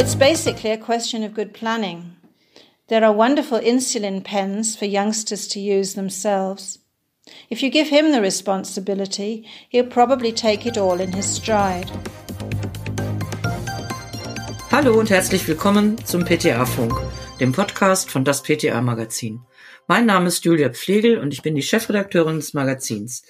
It's basically a question of good planning. There are wonderful insulin pens for youngsters to use themselves. If you give him the responsibility, he'll probably take it all in his stride. Hallo und herzlich willkommen zum PTA-Funk, dem Podcast von das PTA-Magazin. Mein Name ist Julia Pflegel und ich bin die Chefredakteurin des Magazins.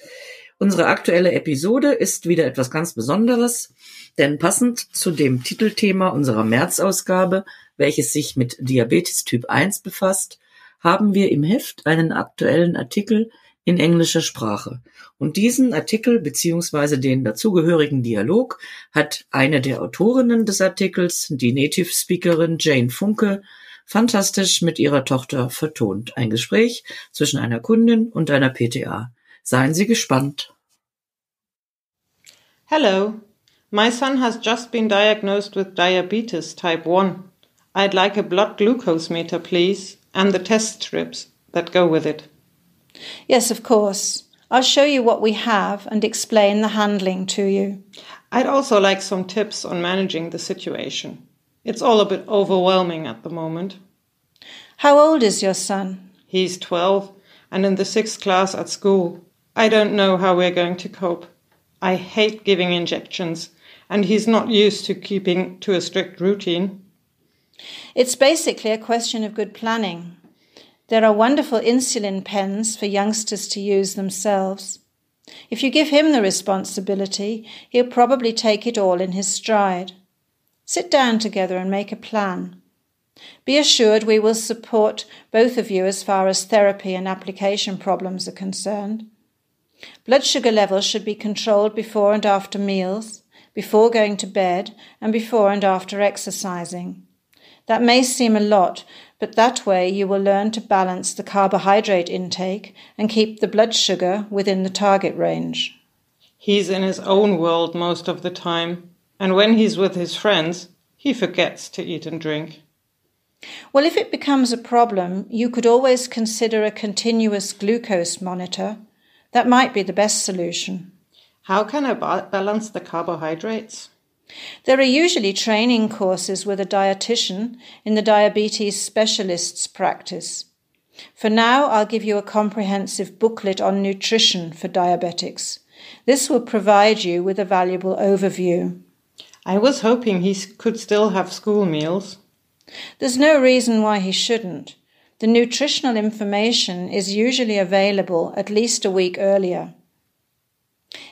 Unsere aktuelle Episode ist wieder etwas ganz Besonderes, denn passend zu dem Titelthema unserer März-Ausgabe welches sich mit Diabetes Typ 1 befasst, haben wir im Heft einen aktuellen Artikel in englischer Sprache. Und diesen Artikel beziehungsweise den dazugehörigen Dialog hat eine der Autorinnen des Artikels, die Native Speakerin Jane Funke, fantastisch mit ihrer Tochter vertont. Ein Gespräch zwischen einer Kundin und einer PTA. Seien Sie gespannt. Hello. My son has just been diagnosed with diabetes type 1. I'd like a blood glucose meter, please, and the test strips that go with it. Yes, of course. I'll show you what we have and explain the handling to you. I'd also like some tips on managing the situation. It's all a bit overwhelming at the moment. How old is your son? He's 12 and in the sixth class at school. I don't know how we're going to cope. I hate giving injections, and he's not used to keeping to a strict routine. It's basically a question of good planning. There are wonderful insulin pens for youngsters to use themselves. If you give him the responsibility, he'll probably take it all in his stride. Sit down together and make a plan. Be assured we will support both of you as far as therapy and application problems are concerned. Blood sugar levels should be controlled before and after meals, before going to bed, and before and after exercising. That may seem a lot, but that way you will learn to balance the carbohydrate intake and keep the blood sugar within the target range. He's in his own world most of the time, and when he's with his friends, he forgets to eat and drink. Well, if it becomes a problem, you could always consider a continuous glucose monitor. That might be the best solution. How can I ba- balance the carbohydrates? There are usually training courses with a dietitian in the diabetes specialist's practice. For now, I'll give you a comprehensive booklet on nutrition for diabetics. This will provide you with a valuable overview. I was hoping he could still have school meals. There's no reason why he shouldn't. The nutritional information is usually available at least a week earlier.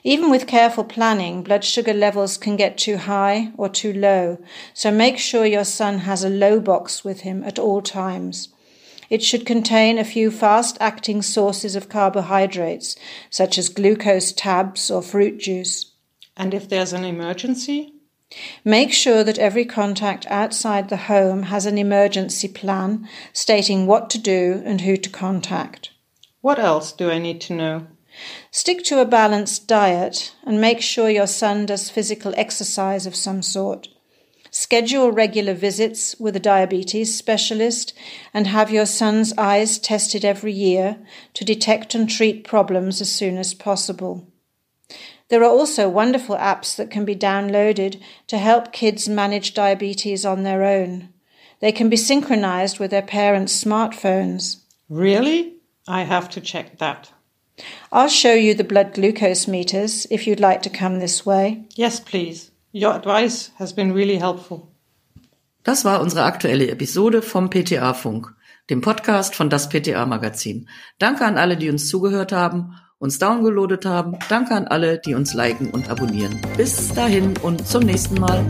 Even with careful planning, blood sugar levels can get too high or too low, so make sure your son has a low box with him at all times. It should contain a few fast acting sources of carbohydrates, such as glucose tabs or fruit juice. And if there's an emergency? Make sure that every contact outside the home has an emergency plan stating what to do and who to contact. What else do I need to know? Stick to a balanced diet and make sure your son does physical exercise of some sort. Schedule regular visits with a diabetes specialist and have your son's eyes tested every year to detect and treat problems as soon as possible. There are also wonderful apps that can be downloaded to help kids manage diabetes on their own. They can be synchronized with their parents' smartphones. Really? I have to check that. I'll show you the blood glucose meters if you'd like to come this way. Yes, please. Your advice has been really helpful. Das war unsere aktuelle Episode vom PTA Funk, dem Podcast von das PTA Magazin. Danke an alle, die uns zugehört haben, uns downgeloadet haben. Danke an alle, die uns liken und abonnieren. Bis dahin und zum nächsten Mal.